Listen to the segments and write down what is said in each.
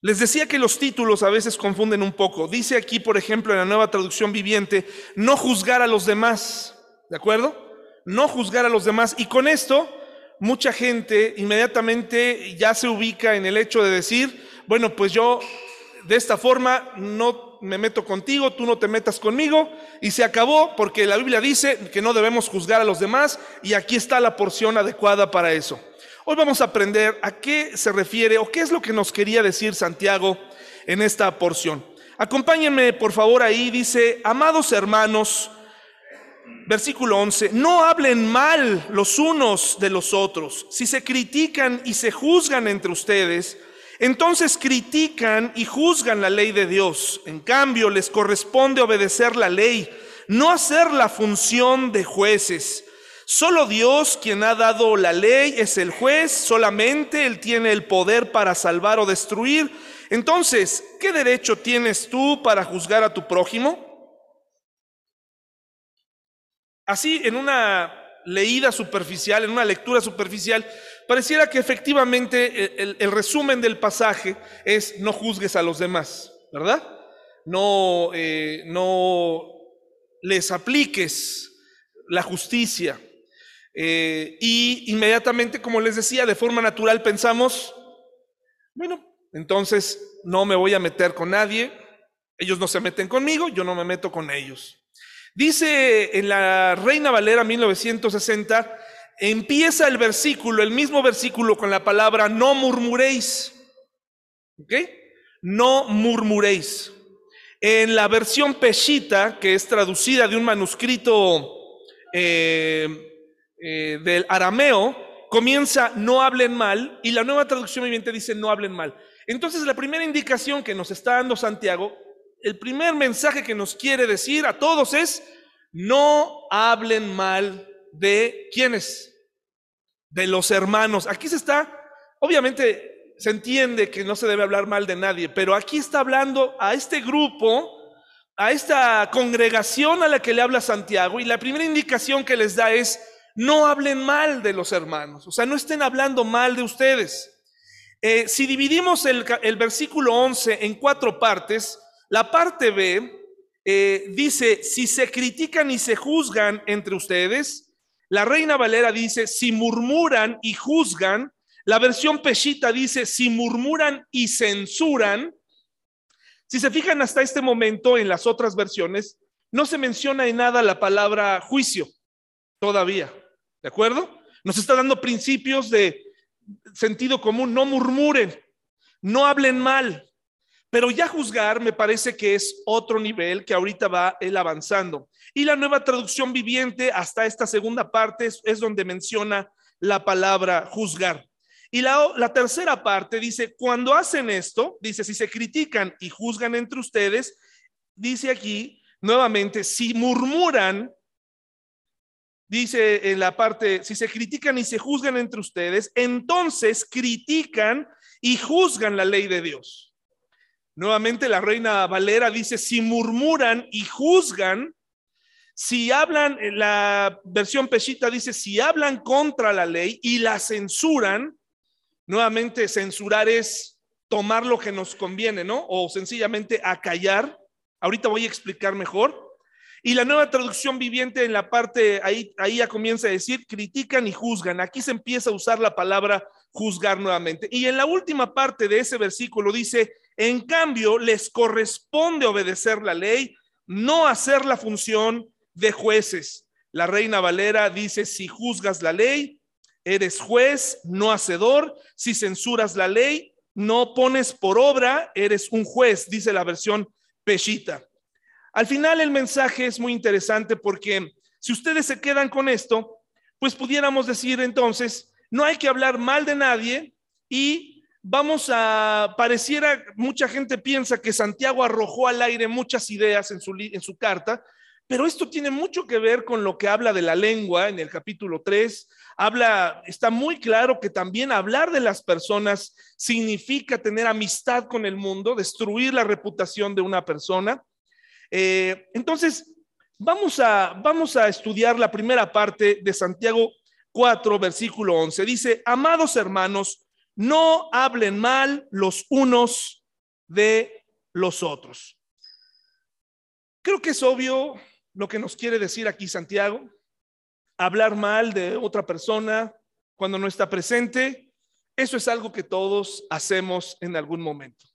Les decía que los títulos a veces confunden un poco. Dice aquí, por ejemplo, en la nueva traducción viviente, no juzgar a los demás. ¿De acuerdo? No juzgar a los demás. Y con esto, mucha gente inmediatamente ya se ubica en el hecho de decir, bueno, pues yo de esta forma no me meto contigo, tú no te metas conmigo, y se acabó porque la Biblia dice que no debemos juzgar a los demás y aquí está la porción adecuada para eso. Hoy vamos a aprender a qué se refiere o qué es lo que nos quería decir Santiago en esta porción. Acompáñenme por favor ahí, dice, amados hermanos, versículo 11, no hablen mal los unos de los otros. Si se critican y se juzgan entre ustedes, entonces critican y juzgan la ley de Dios. En cambio, les corresponde obedecer la ley, no hacer la función de jueces. Solo Dios, quien ha dado la ley, es el juez, solamente Él tiene el poder para salvar o destruir. Entonces, ¿qué derecho tienes tú para juzgar a tu prójimo? Así, en una leída superficial, en una lectura superficial, pareciera que efectivamente el, resumen del pasaje es no juzgues a los demás, ¿verdad? No, eh, no les apliques la justicia. Eh, y inmediatamente, como les decía, de forma natural pensamos, bueno, entonces no me voy a meter con nadie, ellos no se meten conmigo, yo no me meto con ellos. Dice en la Reina Valera 1960, empieza el versículo, el mismo versículo con la palabra no murmuréis. ¿Ok? No murmuréis. En la versión Peshita, que es traducida de un manuscrito eh, eh, del arameo comienza no hablen mal y la nueva traducción viviente dice no hablen mal. Entonces la primera indicación que nos está dando Santiago, el primer mensaje que nos quiere decir a todos es no hablen mal de quiénes, de los hermanos. Aquí se está, obviamente se entiende que no se debe hablar mal de nadie, pero aquí está hablando a este grupo, a esta congregación a la que le habla Santiago y la primera indicación que les da es no hablen mal de los hermanos, o sea, no estén hablando mal de ustedes. Eh, si dividimos el, versículo 11 en cuatro partes, la parte B eh, dice, si se critican y se juzgan entre ustedes, la Reina Valera dice, si murmuran y juzgan, la versión Peshita dice, si murmuran y censuran, si se fijan hasta este momento en las otras versiones, no se menciona en nada la palabra juicio todavía. ¿De acuerdo? Nos está dando principios de sentido común. No murmuren, no hablen mal. Pero ya juzgar me parece que es otro nivel que ahorita va él avanzando. Y la nueva traducción viviente hasta esta segunda parte es, donde menciona la palabra juzgar. Y la, la, tercera parte dice, cuando hacen esto, dice, si se critican y juzgan entre ustedes, dice aquí nuevamente, si murmuran dice en la parte, si se critican y se juzgan entre ustedes, entonces critican y juzgan la ley de Dios. Nuevamente la reina Valera dice, si murmuran y juzgan, si hablan, la versión Peshita dice, si hablan contra la ley y la censuran, nuevamente censurar es tomar lo que nos conviene, ¿no? O sencillamente acallar. Ahorita voy a explicar mejor. Y la nueva traducción viviente en la parte, ahí, ahí ya comienza a decir, critican y juzgan. Aquí se empieza a usar la palabra juzgar nuevamente. Y en la última parte de ese versículo dice, en cambio, les corresponde obedecer la ley, no hacer la función de jueces. La reina Valera dice, si juzgas la ley, eres juez, no hacedor. Si censuras la ley, no pones por obra, eres un juez, dice la versión Peshita. Al final el mensaje es muy interesante porque si ustedes se quedan con esto, pues pudiéramos decir entonces, no hay que hablar mal de nadie y vamos a, pareciera, mucha gente piensa que Santiago arrojó al aire muchas ideas en su, en su carta, pero esto tiene mucho que ver con lo que habla de la lengua en el capítulo 3. Habla, está muy claro que también hablar de las personas significa tener amistad con el mundo, destruir la reputación de una persona. Eh, entonces, vamos a, vamos a estudiar la primera parte de Santiago 4, versículo 11. Dice, amados hermanos, no hablen mal los unos de los otros. Creo que es obvio lo que nos quiere decir aquí Santiago. Hablar mal de otra persona cuando no está presente, eso es algo que todos hacemos en algún momento.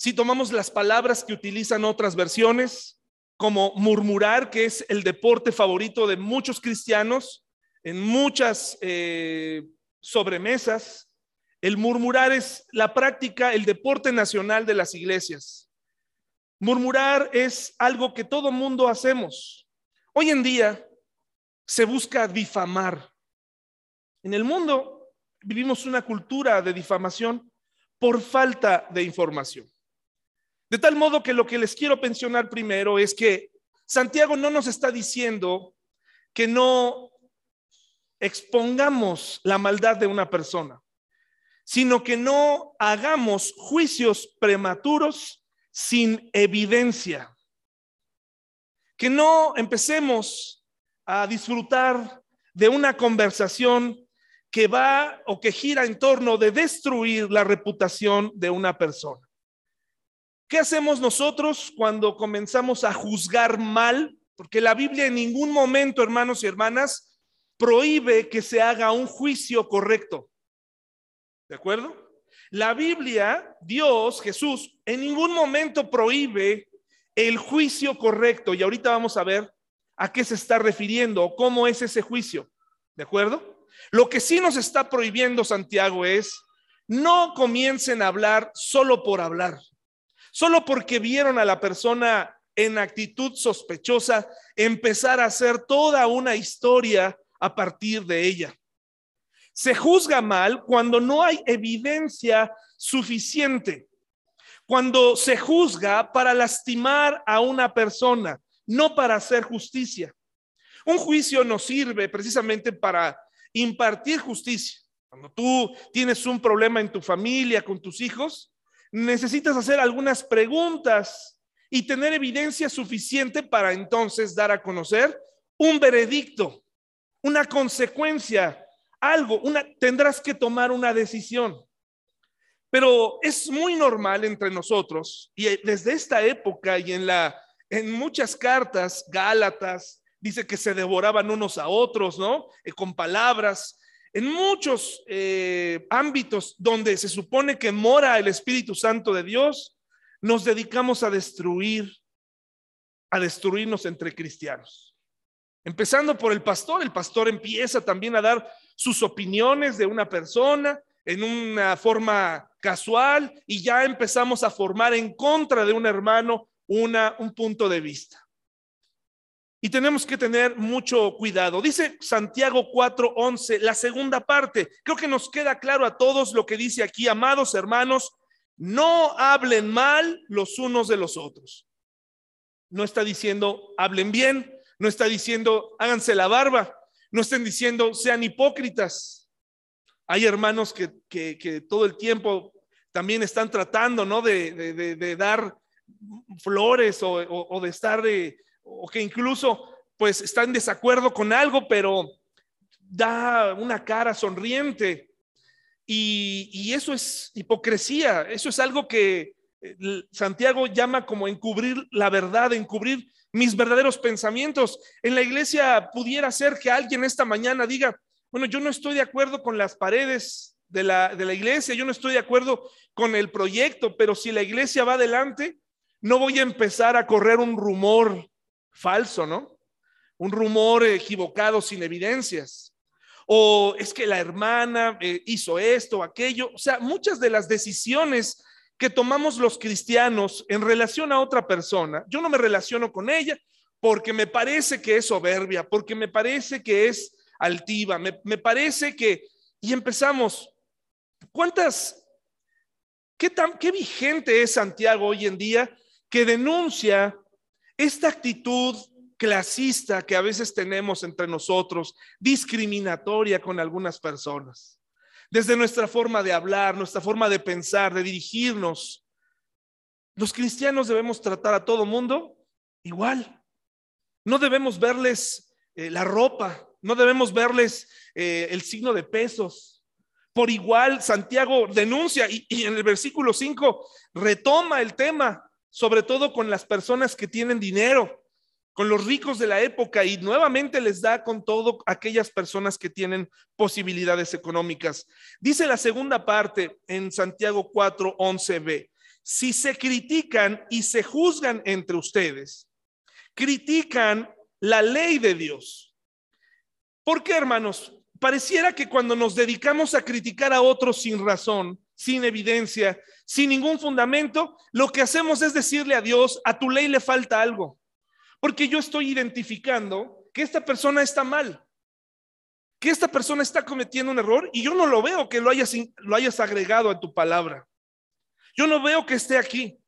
Si tomamos las palabras que utilizan otras versiones, como murmurar, que es el deporte favorito de muchos cristianos, en muchas eh, sobremesas, el murmurar es la práctica, el deporte nacional de las iglesias. Murmurar es algo que todo mundo hacemos. Hoy en día se busca difamar. En el mundo vivimos una cultura de difamación por falta de información. De tal modo que lo que les quiero pensionar primero es que Santiago no nos está diciendo que no expongamos la maldad de una persona, sino que no hagamos juicios prematuros sin evidencia. Que no empecemos a disfrutar de una conversación que va o que gira en torno de destruir la reputación de una persona. ¿Qué hacemos nosotros cuando comenzamos a juzgar mal? Porque la Biblia en ningún momento, hermanos y hermanas, prohíbe que se haga un juicio correcto. ¿De acuerdo? La Biblia, Dios, Jesús, en ningún momento prohíbe el juicio correcto. Y ahorita vamos a ver a qué se está refiriendo o cómo es ese juicio. ¿De acuerdo? Lo que sí nos está prohibiendo Santiago es, no comiencen a hablar solo por hablar. Solo porque vieron a la persona en actitud sospechosa, empezar a hacer toda una historia a partir de ella. Se juzga mal cuando no hay evidencia suficiente, cuando se juzga para lastimar a una persona, no para hacer justicia. Un juicio no sirve precisamente para impartir justicia. Cuando tú tienes un problema en tu familia, con tus hijos, necesitas hacer algunas preguntas y tener evidencia suficiente para entonces dar a conocer un veredicto, una consecuencia, algo, una, tendrás que tomar una decisión. Pero es muy normal entre nosotros y desde esta época y en la en muchas cartas Gálatas dice que se devoraban unos a otros, ¿no? Eh, con palabras en muchos eh, ámbitos donde se supone que mora el Espíritu Santo de Dios, nos dedicamos a destruir, a destruirnos entre cristianos. Empezando por el pastor, el pastor empieza también a dar sus opiniones de una persona en una forma casual y ya empezamos a formar en contra de un hermano una, un punto de vista. Y tenemos que tener mucho cuidado. Dice Santiago 4:11, la segunda parte. Creo que nos queda claro a todos lo que dice aquí, amados hermanos, no hablen mal los unos de los otros. No está diciendo hablen bien, no está diciendo háganse la barba, no estén diciendo sean hipócritas. Hay hermanos que, que, todo el tiempo también están tratando, ¿no? De, de, dar flores o, o de estar de o que incluso pues está en desacuerdo con algo, pero da una cara sonriente. Y, eso es hipocresía, eso es algo que eh, Santiago llama como encubrir la verdad, encubrir mis verdaderos pensamientos. En la iglesia pudiera ser que alguien esta mañana diga, bueno, yo no estoy de acuerdo con las paredes de la, de la iglesia, yo no estoy de acuerdo con el proyecto, pero si la iglesia va adelante, no voy a empezar a correr un rumor falso, ¿no? Un rumor equivocado sin evidencias. O es que la hermana eh, hizo esto, o aquello. O sea, muchas de las decisiones que tomamos los cristianos en relación a otra persona, yo no me relaciono con ella porque me parece que es soberbia, porque me parece que es altiva, me, me parece que... Y empezamos, ¿cuántas, qué, tan, qué vigente es Santiago hoy en día que denuncia esta actitud clasista que a veces tenemos entre nosotros, discriminatoria con algunas personas, desde nuestra forma de hablar, nuestra forma de pensar, de dirigirnos, los cristianos debemos tratar a todo mundo igual. No debemos verles eh, la ropa, no debemos verles eh, el signo de pesos, Por igual, Santiago denuncia y, en el versículo 5 retoma el tema, sobre todo con las personas que tienen dinero, con los ricos de la época y nuevamente les da con todo aquellas personas que tienen posibilidades económicas. Dice la segunda parte en Santiago 4, 11b, si se critican y se juzgan entre ustedes, critican la ley de Dios. ¿Por qué, hermanos? Pareciera que cuando nos dedicamos a criticar a otros sin razón, sin evidencia, sin ningún fundamento, lo que hacemos es decirle a Dios, a tu ley le falta algo, porque yo estoy identificando que esta persona está mal, que esta persona está cometiendo un error y yo no lo veo que lo hayas, agregado a tu palabra. Yo no veo que esté aquí.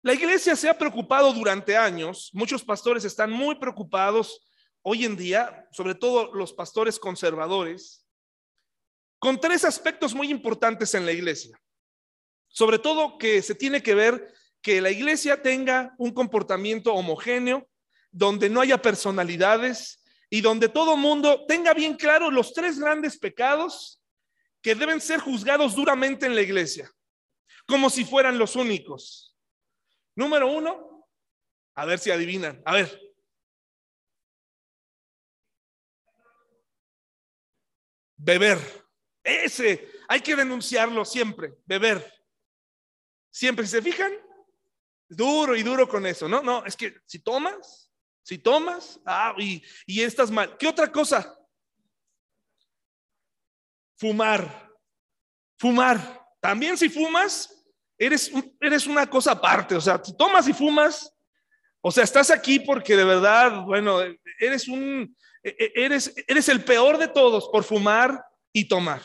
La iglesia se ha preocupado durante años, muchos pastores están muy preocupados hoy en día, sobre todo los pastores conservadores, con tres aspectos muy importantes en la iglesia. Sobre todo que se tiene que ver que la iglesia tenga un comportamiento homogéneo, donde no haya personalidades y donde todo mundo tenga bien claro los tres grandes pecados que deben ser juzgados duramente en la iglesia, como si fueran los únicos. Número uno, a ver si adivinan. A ver. Beber. Ese, hay que denunciarlo siempre. Beber. Siempre, si se fijan, duro y duro con eso. No, no, es que si tomas, si tomas, ah, y, y estás mal. ¿Qué otra cosa? Fumar. Fumar. También si fumas, eres, eres una cosa aparte, o sea, tomas y fumas, o sea, estás aquí porque de verdad, bueno, eres un, e, e, eres, eres el peor de todos por fumar y tomar.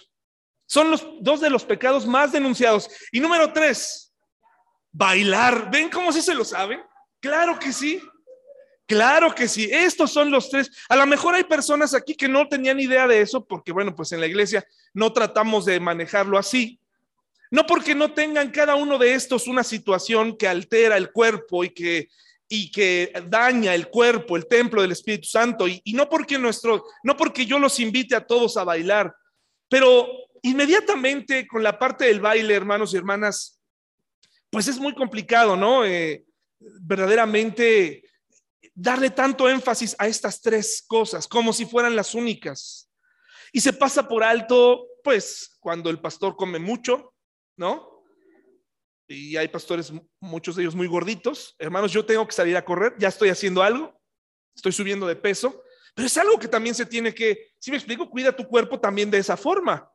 Son los dos de los pecados más denunciados. Y número tres, bailar. ¿Ven cómo sí se lo saben? Claro que sí. Claro que sí, estos son los tres. A lo mejor hay personas aquí que no tenían idea de eso, porque bueno, pues en la iglesia no tratamos de manejarlo así. No porque no tengan cada uno de estos una situación que altera el cuerpo y que, y que daña el cuerpo, el templo del Espíritu Santo, y, y no porque nuestro, no porque yo los invite a todos a bailar, pero inmediatamente con la parte del baile, hermanos y hermanas, pues es muy complicado, ¿no? Eh, verdaderamente darle tanto énfasis a estas tres cosas como si fueran las únicas. Y se pasa por alto, pues, cuando el pastor come mucho, ¿no? Y hay pastores, muchos de ellos muy gorditos. Hermanos, yo tengo que salir a correr, ya estoy haciendo algo, estoy subiendo de peso, pero es algo que también se tiene que, si me explico, cuida tu cuerpo también de esa forma.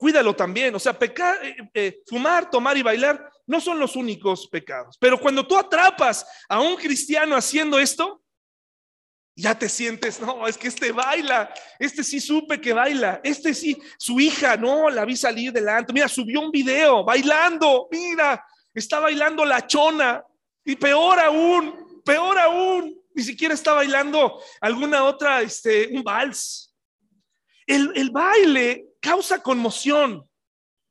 Cuídalo también, o sea, pecar, eh, eh, fumar, tomar y bailar no son los únicos pecados. Pero cuando tú atrapas a un cristiano haciendo esto, ya te sientes, no, es que este baila, este sí supe que baila, este sí, su hija, no, la vi salir delante, mira, subió un video bailando, mira, está bailando la chona, y peor aún, peor aún, ni siquiera está bailando alguna otra, este, un vals. El, baile causa conmoción,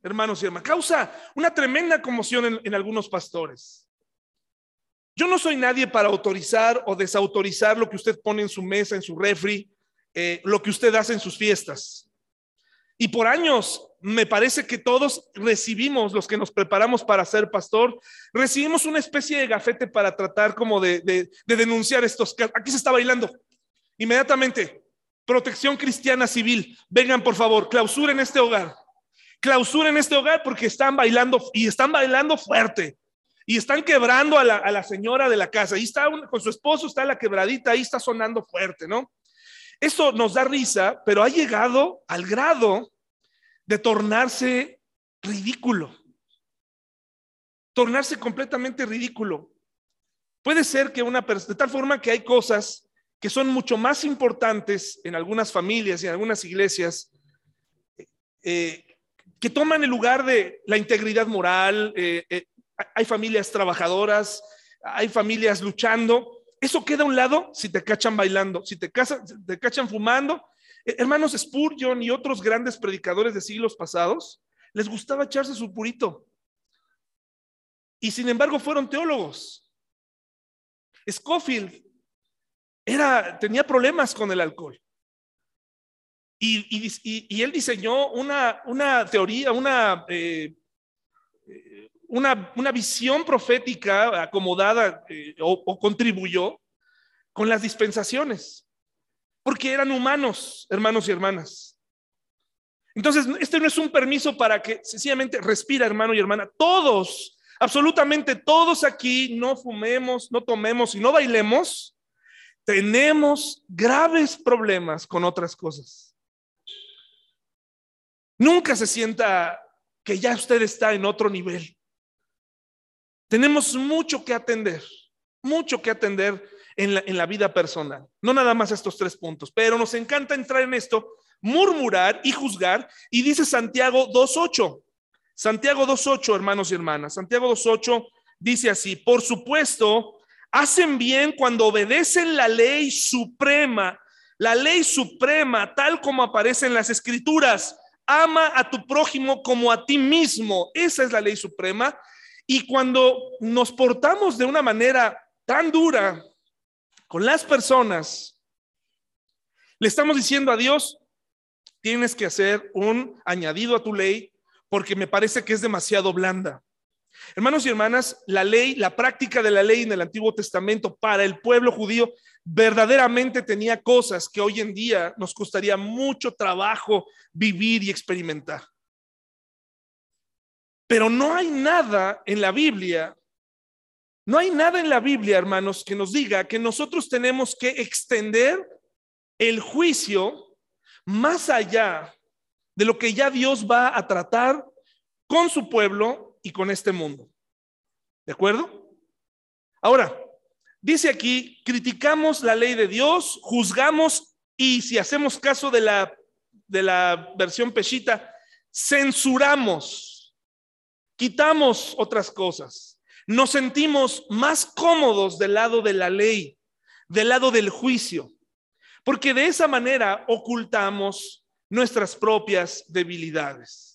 hermanos y hermanas, causa una tremenda conmoción en algunos pastores. Yo no soy nadie para autorizar o desautorizar lo que usted pone en su mesa, en su refri, eh, lo que usted hace en sus fiestas. Y por años me parece que todos recibimos, los que nos preparamos para ser pastor, recibimos una especie de gafete para tratar como de, de denunciar estos casos. Aquí se está bailando. Inmediatamente, protección cristiana civil, vengan por favor, clausuren este hogar. Clausuren este hogar porque están bailando y están bailando fuerte y están quebrando a la, señora de la casa. Ahí está con su esposo, está la quebradita, ahí está sonando fuerte, ¿no? Eso nos da risa, pero ha llegado al grado de tornarse ridículo. Tornarse completamente ridículo. Puede ser que una persona, de tal forma que hay cosas que son mucho más importantes en algunas familias y en algunas iglesias, eh, que toman el lugar de la integridad moral, eh, eh, hay familias trabajadoras, hay familias luchando. Eso queda a un lado si te cachan bailando, si te, te cachan fumando. Hermanos Spurgeon y otros grandes predicadores de siglos pasados, les gustaba echarse su purito. Y sin embargo fueron teólogos. Scofield era, tenía problemas con el alcohol. Y, él diseñó una, una teoría, una, eh, una, visión profética acomodada eh, o contribuyó con las dispensaciones, porque eran humanos, hermanos y hermanas. Entonces, este no es un permiso para que sencillamente respira, hermano y hermana. Todos, absolutamente todos aquí, no fumemos, no tomemos y no bailemos, tenemos graves problemas con otras cosas. Nunca se sienta que ya usted está en otro nivel. Tenemos mucho que atender, mucho que atender en la, en la, vida personal. No nada más estos tres puntos, pero nos encanta entrar en esto, murmurar y juzgar. Y dice Santiago 2.8. Santiago 2.8, hermanos y hermanas. Santiago 2.8 dice así, por supuesto, hacen bien cuando obedecen la ley suprema, la ley suprema tal como aparece en las escrituras ama a tu prójimo como a ti mismo. Esa es la ley suprema. Y cuando nos portamos de una manera tan dura con las personas, le estamos diciendo a Dios, tienes que hacer un añadido a tu ley porque me parece que es demasiado blanda. Hermanos y hermanas, la ley, la práctica de la ley en el Antiguo Testamento para el pueblo judío verdaderamente tenía cosas que hoy en día nos costaría mucho trabajo vivir y experimentar. Pero no hay nada en la Biblia, no hay nada en la Biblia, hermanos, que nos diga que nosotros tenemos que extender el juicio más allá de lo que ya Dios va a tratar con su pueblo y con este mundo. ¿De acuerdo? Ahora, dice aquí, criticamos la ley de Dios, juzgamos y si hacemos caso de la, de la versión peshita, censuramos, quitamos otras cosas. Nos sentimos más cómodos del lado de la ley, del lado del juicio, porque de esa manera ocultamos nuestras propias debilidades.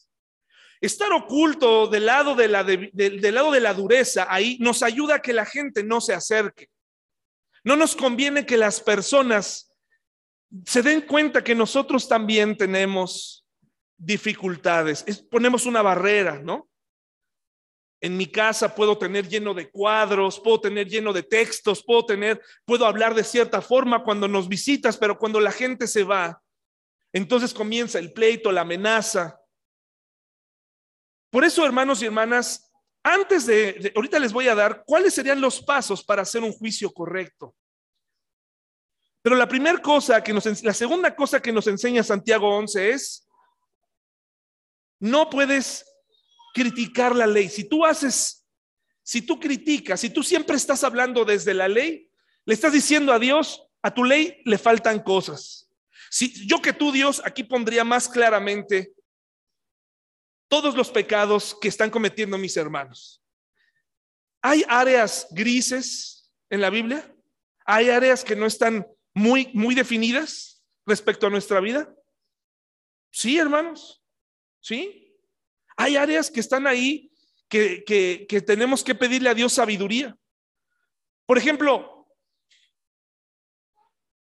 Estar oculto del lado de la, lado de la dureza ahí nos ayuda a que la gente no se acerque. No nos conviene que las personas se den cuenta que nosotros también tenemos dificultades. ponemos una barrera, ¿no? En mi casa puedo tener lleno de cuadros, puedo tener lleno de textos, puedo tener, puedo hablar de cierta forma cuando nos visitas, pero cuando la gente se va, entonces comienza el pleito, la amenaza, por eso, hermanos y hermanas, antes de, ahorita les voy a dar cuáles serían los pasos para hacer un juicio correcto. Pero la primera cosa que nos, la segunda cosa que nos enseña Santiago 11 es, no puedes criticar la ley. Si tú haces, si tú criticas, si tú siempre estás hablando desde la ley, le estás diciendo a Dios, a tu ley le faltan cosas. Si yo que tú, Dios, aquí pondría más claramente todos los pecados que están cometiendo mis hermanos. ¿Hay áreas grises en la Biblia? ¿Hay áreas que no están muy, muy definidas respecto a nuestra vida? Sí, hermanos. Sí. Hay áreas que están ahí que, que tenemos que pedirle a Dios sabiduría. Por ejemplo,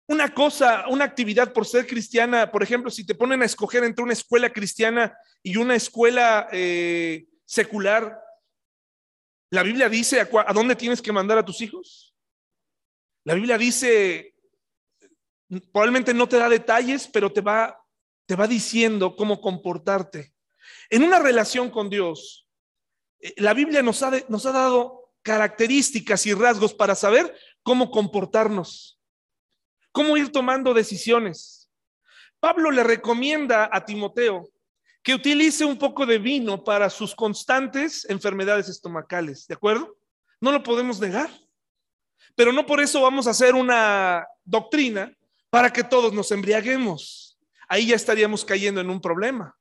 una cosa, una actividad por ser cristiana, por ejemplo, si te ponen a escoger entre una escuela cristiana y una escuela eh, secular, la Biblia dice a, dónde tienes que mandar a tus hijos. La Biblia dice, probablemente no te da detalles, pero te va, te va diciendo cómo comportarte. En una relación con Dios, eh, la Biblia nos ha, nos ha dado características y rasgos para saber cómo comportarnos cómo ir tomando decisiones. Pablo le recomienda a Timoteo que utilice un poco de vino para sus constantes enfermedades estomacales, ¿de acuerdo? No lo podemos negar, pero no por eso vamos a hacer una doctrina para que todos nos embriaguemos. Ahí ya estaríamos cayendo en un problema,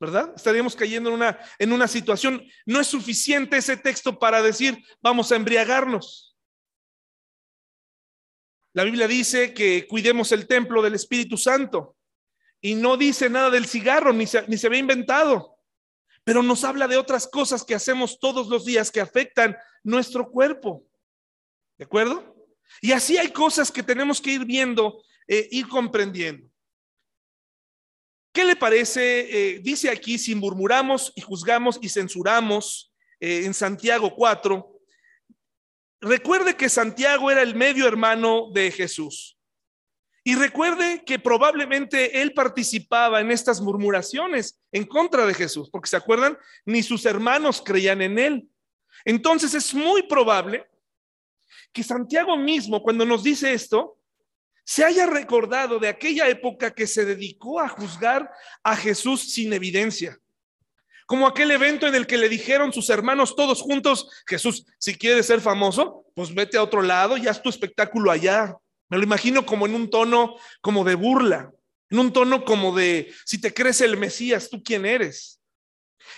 ¿verdad? Estaríamos cayendo en una, en una situación. No es suficiente ese texto para decir, vamos a embriagarnos. La Biblia dice que cuidemos el templo del Espíritu Santo y no dice nada del cigarro, ni se, ni se había inventado, pero nos habla de otras cosas que hacemos todos los días que afectan nuestro cuerpo. ¿De acuerdo? Y así hay cosas que tenemos que ir viendo, e ir comprendiendo. ¿Qué le parece? Eh, dice aquí, si murmuramos y juzgamos y censuramos eh, en Santiago 4, recuerde que Santiago era el medio hermano de Jesús. Y recuerde que probablemente él participaba en estas murmuraciones en contra de Jesús, porque se acuerdan, ni sus hermanos creían en él. Entonces es muy probable que Santiago mismo, cuando nos dice esto, se haya recordado de aquella época que se dedicó a juzgar a Jesús sin evidencia. Como aquel evento en el que le dijeron sus hermanos todos juntos, Jesús, si quieres ser famoso, pues vete a otro lado y haz tu espectáculo allá. Me lo imagino como en un tono como de burla, en un tono como de, si te crees el Mesías, ¿tú quién eres?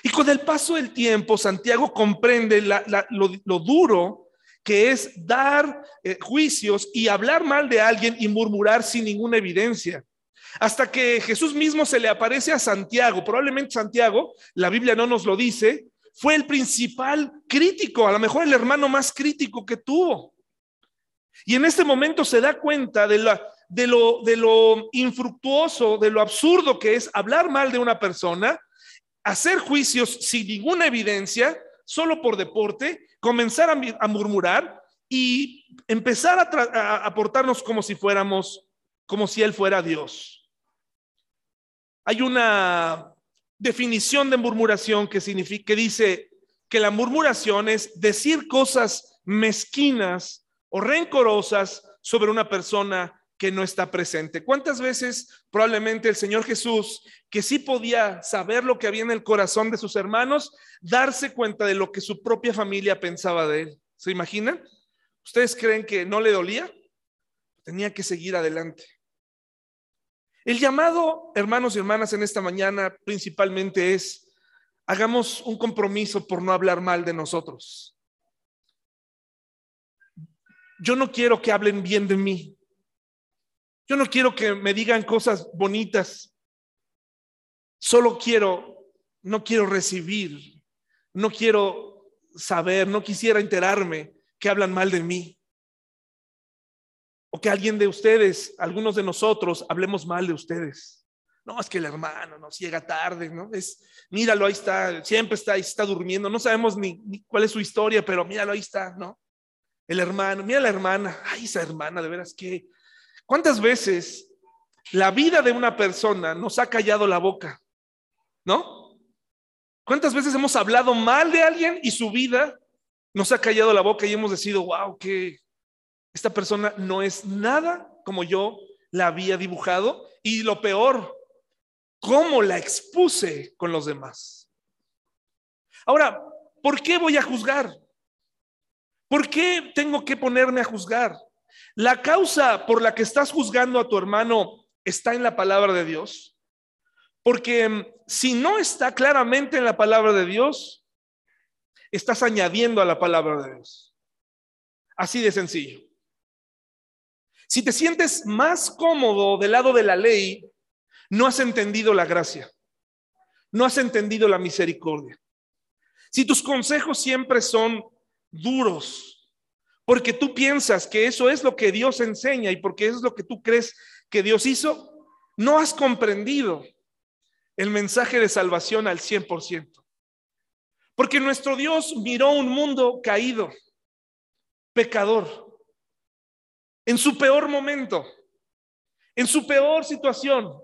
Y con el paso del tiempo, Santiago comprende lo duro que es dar eh, juicios y hablar mal de alguien y murmurar sin ninguna evidencia. Hasta que Jesús mismo se le aparece a Santiago, probablemente Santiago, la Biblia no nos lo dice, fue el principal crítico, a lo mejor el hermano más crítico que tuvo. Y en este momento se da cuenta de, lo, infructuoso, de lo absurdo que es hablar mal de una persona, hacer juicios sin ninguna evidencia, solo por deporte, comenzar a, murmurar y empezar a, a aportarnos como si fuéramos, como si Él fuera Dios. Hay una definición de murmuración que significa, que dice que la murmuración es decir cosas mezquinas o rencorosas sobre una persona que no está presente. ¿Cuántas veces probablemente el Señor Jesús, que sí podía saber lo que había en el corazón de sus hermanos, darse cuenta de lo que su propia familia pensaba de él? ¿Se imaginan? ¿Ustedes creen que no le dolía? Tenía que seguir adelante. El llamado, hermanos y hermanas, en esta mañana principalmente es, hagamos un compromiso por no hablar mal de nosotros. Yo no quiero que hablen bien de mí. Yo no quiero que me digan cosas bonitas. Solo quiero, no quiero recibir, no quiero saber, no quisiera enterarme que hablan mal de mí. O que alguien de ustedes, algunos de nosotros, hablemos mal de ustedes. No, es que el hermano nos llega tarde, ¿no? Es, míralo, ahí está, siempre está ahí, está durmiendo. No sabemos ni, ni cuál es su historia, pero míralo, ahí está, ¿no? El hermano, mira la hermana, ay, esa hermana, de veras que ¿Cuántas veces la vida de una persona nos ha callado la boca? ¿No? ¿Cuántas veces hemos hablado mal de alguien y su vida nos ha callado la boca y hemos decidido, wow, que esta persona no es nada como yo la había dibujado? Y lo peor, cómo la expuse con los demás. Ahora, ¿por qué voy a juzgar? ¿Por qué tengo que ponerme a juzgar? La causa por la que estás juzgando a tu hermano está en la palabra de Dios. Porque mm, si no está claramente en la palabra de Dios, estás añadiendo a la palabra de Dios. Así de sencillo. Si te sientes más cómodo del lado de la ley, no has entendido la gracia. No has entendido la misericordia. Si tus consejos siempre son duros, porque tú piensas que eso es lo que Dios enseña y porque eso es lo que tú crees que Dios hizo, no has comprendido el mensaje de salvación al 100%. Porque nuestro Dios miró un mundo caído, pecador, en su peor momento, en su peor situación.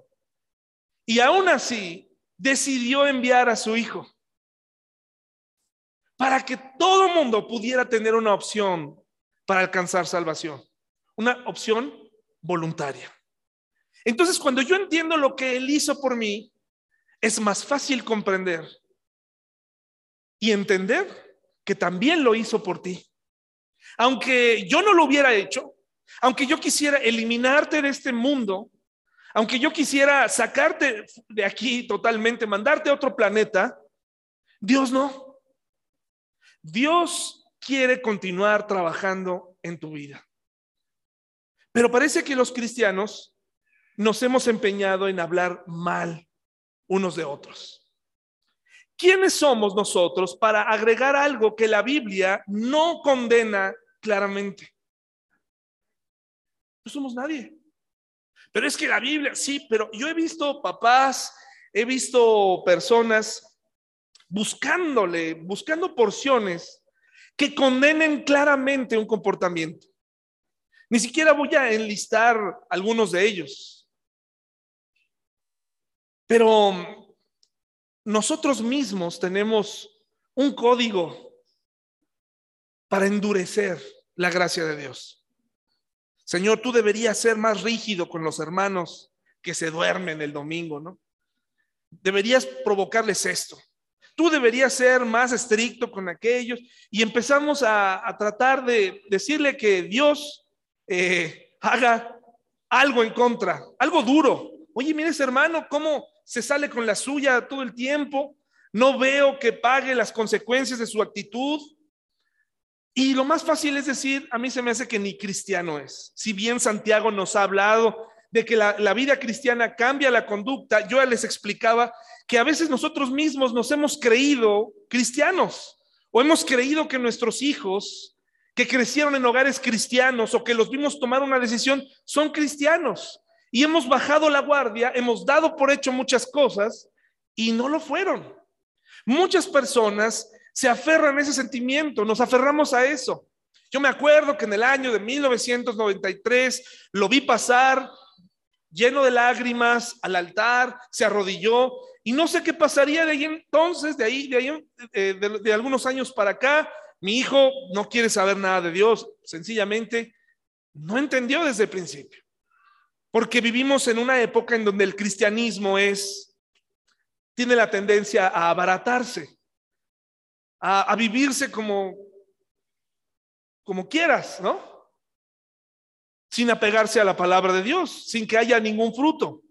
Y aún así decidió enviar a su Hijo para que todo mundo pudiera tener una opción para alcanzar salvación. Una opción voluntaria. Entonces, cuando yo entiendo lo que Él hizo por mí, es más fácil comprender y entender que también lo hizo por ti. Aunque yo no lo hubiera hecho, aunque yo quisiera eliminarte de este mundo, aunque yo quisiera sacarte de aquí totalmente, mandarte a otro planeta, Dios no. Dios quiere continuar trabajando en tu vida. Pero parece que los cristianos nos hemos empeñado en hablar mal unos de otros. ¿Quiénes somos nosotros para agregar algo que la Biblia no condena claramente? No somos nadie. Pero es que la Biblia, sí, pero yo he visto papás, he visto personas buscándole, buscando porciones que condenen claramente un comportamiento. Ni siquiera voy a enlistar algunos de ellos. Pero nosotros mismos tenemos un código para endurecer la gracia de Dios. Señor, tú deberías ser más rígido con los hermanos que se duermen el domingo, ¿no? Deberías provocarles esto. Tú deberías ser más estricto con aquellos. Y empezamos a, tratar de decirle que Dios eh, haga algo en contra, algo duro. Oye, mire ese hermano, cómo se sale con la suya todo el tiempo. No veo que pague las consecuencias de su actitud. Y lo más fácil es decir, a mí se me hace que ni cristiano es. Si bien Santiago nos ha hablado de que la, vida cristiana cambia la conducta, yo les explicaba que a veces nosotros mismos nos hemos creído cristianos o hemos creído que nuestros hijos que crecieron en hogares cristianos o que los vimos tomar una decisión son cristianos. Y hemos bajado la guardia, hemos dado por hecho muchas cosas y no lo fueron. Muchas personas se aferran a ese sentimiento, nos aferramos a eso. Yo me acuerdo que en el año de 1993 lo vi pasar lleno de lágrimas al altar, se arrodilló y no sé qué pasaría de ahí entonces, de ahí, de, ahí, eh, de, algunos años para acá. Mi hijo no quiere saber nada de Dios, sencillamente no entendió desde el principio. Porque vivimos en una época en donde el cristianismo es, tiene la tendencia a abaratarse a, vivirse como, como quieras, ¿no? Sin apegarse a la palabra de Dios, sin que haya ningún fruto.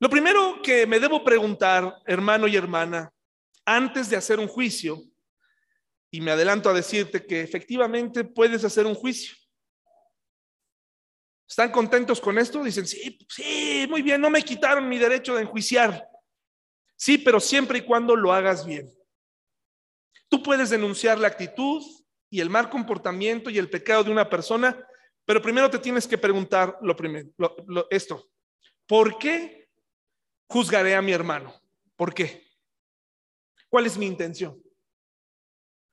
Lo primero que me debo preguntar, hermano y hermana, antes de hacer un juicio, y me adelanto a decirte que efectivamente puedes hacer un juicio. ¿Están contentos con esto? Dicen, sí, sí, muy bien, no me quitaron mi derecho de enjuiciar. Sí, pero siempre y cuando lo hagas bien. Tú puedes denunciar la actitud y el mal comportamiento y el pecado de una persona, pero primero te tienes que preguntar lo primero, esto. ¿Por qué juzgaré a mi hermano? ¿Por qué? ¿Cuál es mi intención?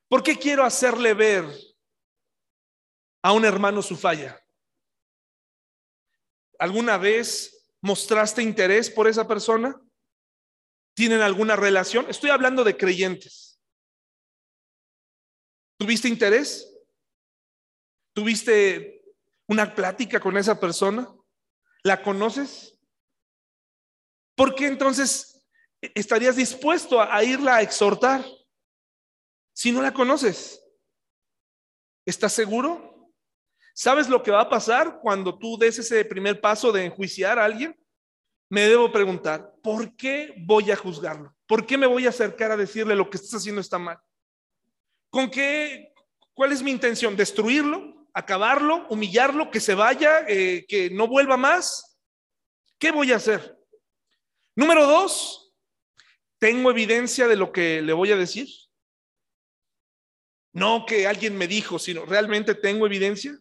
¿Por qué quiero hacerle ver a un hermano su falla? ¿Alguna vez mostraste interés por esa persona? ¿Tienen alguna relación? Estoy hablando de creyentes. ¿Tuviste interés? ¿Tuviste una plática con esa persona? ¿La conoces? ¿Por qué entonces estarías dispuesto a, irla a exhortar si no la conoces? ¿Estás seguro? ¿Sabes lo que va a pasar cuando tú des ese primer paso de enjuiciar a alguien? me debo preguntar, ¿por qué voy a juzgarlo? ¿Por qué me voy a acercar a decirle lo que estás haciendo está mal? ¿Con qué? ¿Cuál es mi intención? ¿Destruirlo? ¿Acabarlo? ¿Humillarlo? ¿Que se vaya? Eh, ¿Que no vuelva más? ¿Qué voy a hacer? Número dos, ¿tengo evidencia de lo que le voy a decir? No que alguien me dijo, sino realmente tengo evidencia.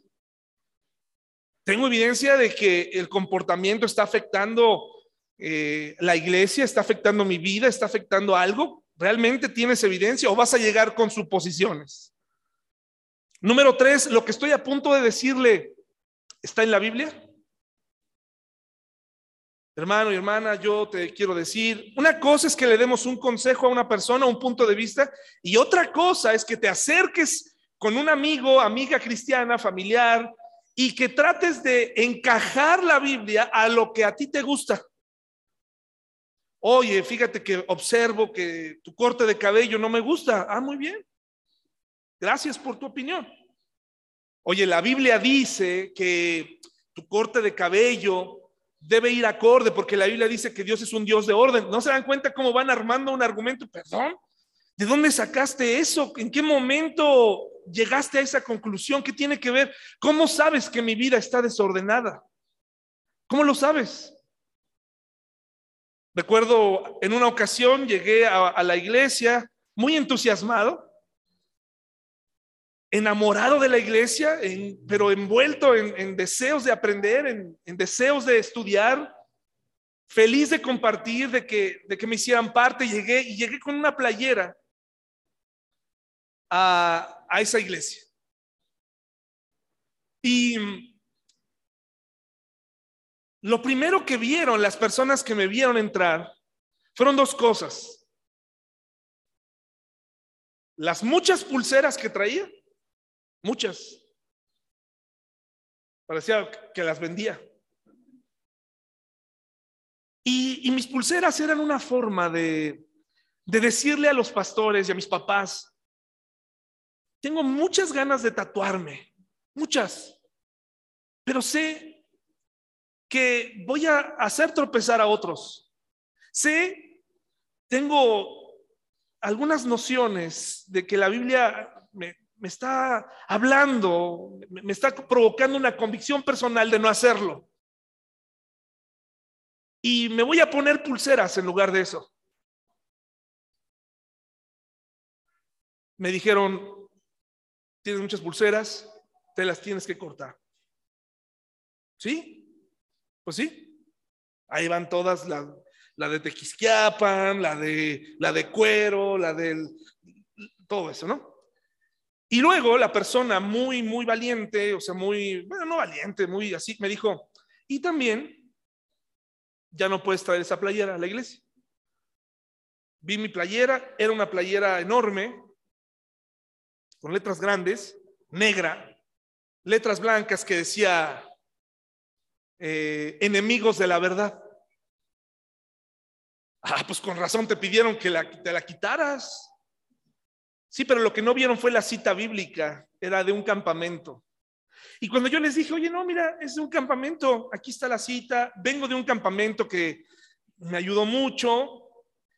Tengo evidencia de que el comportamiento está afectando eh, la iglesia, está afectando mi vida, está afectando algo. ¿Realmente tienes evidencia o vas a llegar con suposiciones? Número tres, lo que estoy a punto de decirle, ¿está en la Biblia? Hermano y hermana, yo te quiero decir, una cosa es que le demos un consejo a una persona, un punto de vista, y otra cosa es que te acerques con un amigo, amiga cristiana, familiar, y que trates de encajar la Biblia a lo que a ti te gusta. Oye, fíjate que observo que tu corte de cabello no me gusta. Ah, muy bien. Gracias por tu opinión. Oye, la Biblia dice que tu corte de cabello debe ir acorde porque la Biblia dice que Dios es un Dios de orden. ¿No se dan cuenta cómo van armando un argumento? Perdón. ¿De dónde sacaste eso? ¿En qué momento llegaste a esa conclusión? ¿Qué tiene que ver? ¿Cómo sabes que mi vida está desordenada? ¿Cómo lo sabes? Recuerdo en una ocasión llegué a, la iglesia muy entusiasmado enamorado de la iglesia, pero envuelto en, deseos de aprender, en, deseos de estudiar, feliz de compartir, de que, de que me hicieran parte. Llegué y llegué con una playera a, a esa iglesia. Y lo primero que vieron las personas que me vieron entrar fueron dos cosas. Las muchas pulseras que traía, muchas. Parecía que las vendía. Y, mis pulseras eran una forma de, de decirle a los pastores y a mis papás, tengo muchas ganas de tatuarme, muchas, pero sé que voy a hacer tropezar a otros. Sé, tengo algunas nociones de que la Biblia me, está hablando, me, está provocando una convicción personal de no hacerlo. Y me voy a poner pulseras en lugar de eso. Me dijeron, tienes muchas pulseras, te las tienes que cortar. ¿Sí? Pues sí, ahí van todas, la, de Tequisquiapan, la de, la de cuero, la del, todo eso, ¿no? Y luego la persona muy, muy valiente, o sea, muy, bueno, no valiente, muy así, me dijo, y también ya no puedes traer esa playera a la iglesia. Vi mi playera, era una playera enorme, con letras grandes, negra, letras blancas que decía eh, enemigos de la verdad. Ah, pues con razón te pidieron que te la quitaras. Sí, pero lo que no vieron fue la cita bíblica, era de un campamento. Y cuando yo les dije, oye, no, mira, es un campamento, aquí está la cita, vengo de un campamento que me ayudó mucho,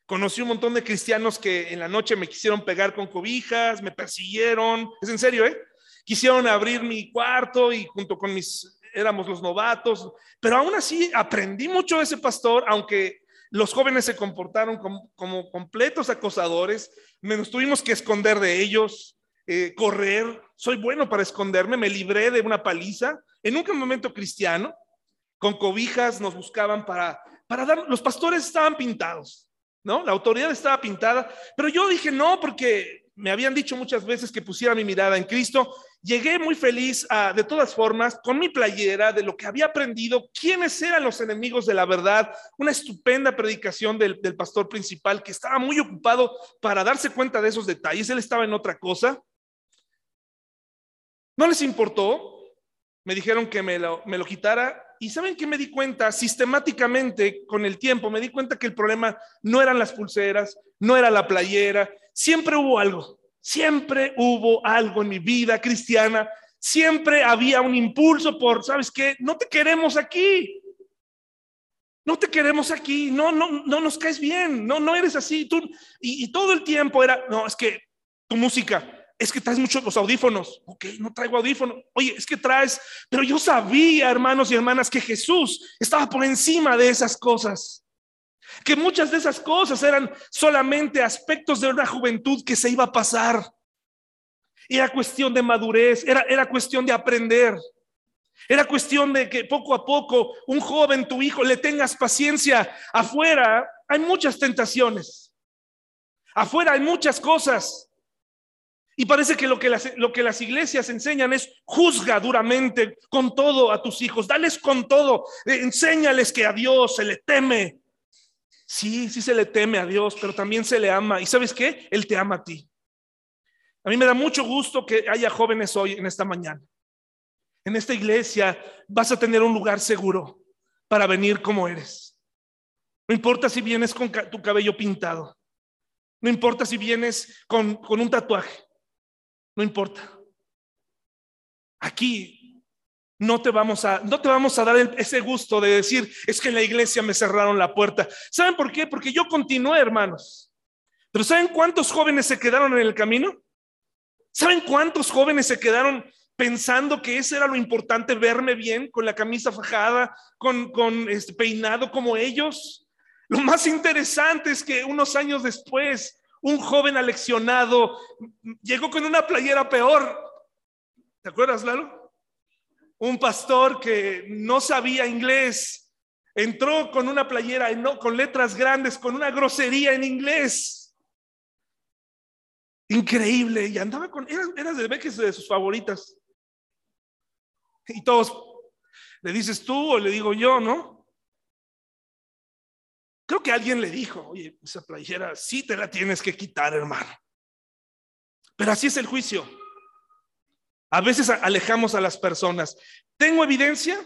conocí un montón de cristianos que en la noche me quisieron pegar con cobijas, me persiguieron, es en serio, ¿eh? Quisieron abrir mi cuarto y junto con mis éramos los novatos, pero aún así aprendí mucho de ese pastor, aunque los jóvenes se comportaron como, completos acosadores, nos tuvimos que esconder de ellos, eh, correr, soy bueno para esconderme, me libré de una paliza en un momento cristiano, con cobijas nos buscaban para, para dar, los pastores estaban pintados, ¿no? La autoridad estaba pintada, pero yo dije no, porque me habían dicho muchas veces que pusiera mi mirada en Cristo. Llegué muy feliz, de todas formas, con mi playera de lo que había aprendido, quiénes eran los enemigos de la verdad, una estupenda predicación del, del pastor principal que estaba muy ocupado para darse cuenta de esos detalles. Él estaba en otra cosa. No les importó, me dijeron que me lo, me lo quitara y ¿saben qué me di cuenta? Sistemáticamente, con el tiempo, me di cuenta que el problema no eran las pulseras, no era la playera, siempre hubo algo, siempre hubo algo en mi vida cristiana, siempre había un impulso por, ¿sabes qué? No te queremos aquí. No te queremos aquí, no, no, no nos caes bien, no, no eres así. Tú, y, todo el tiempo era, no, es que tu música, es que traes muchos los audífonos. Ok, no traigo audífonos. Oye, es que traes, pero yo sabía, hermanos y hermanas, que Jesús estaba por encima de esas cosas. Que muchas de esas cosas eran solamente aspectos de una juventud que se iba a pasar. Era cuestión de madurez, era, era cuestión de aprender. Era cuestión de que poco a poco un joven, tu hijo, le tengas paciencia. Afuera hay muchas tentaciones. Afuera hay muchas cosas. Y parece que lo que, las, lo que las iglesias enseñan es juzga duramente con todo a tus hijos, dales con todo, eh, enséñales que a Dios se le teme. Sí, sí se le teme a Dios, pero también se le ama. ¿Y sabes qué? Él te ama a ti. A mí me da mucho gusto que haya jóvenes hoy en esta mañana. En esta iglesia vas a tener un lugar seguro para venir como eres. No importa si vienes con tu cabello pintado. No importa si vienes con, con un tatuaje. No importa. Aquí no te vamos a no te vamos a dar ese gusto de decir, es que en la iglesia me cerraron la puerta. ¿Saben por qué? Porque yo continué, hermanos. Pero ¿saben cuántos jóvenes se quedaron en el camino? ¿Saben cuántos jóvenes se quedaron pensando que eso era lo importante, verme bien, con la camisa fajada, con, con este peinado como ellos? Lo más interesante es que unos años después un joven aleccionado llegó con una playera peor ¿Te acuerdas, Lalo? Un pastor que no sabía inglés, entró con una playera con letras grandes, con una grosería en inglés. Increíble. Y andaba con, era, de Beques de sus favoritas. Y todos, ¿le dices tú o le digo yo, no? Creo que alguien le dijo, oye, esa playera sí te la tienes que quitar, hermano. Pero así es el juicio. A veces alejamos a las personas. ¿Tengo evidencia?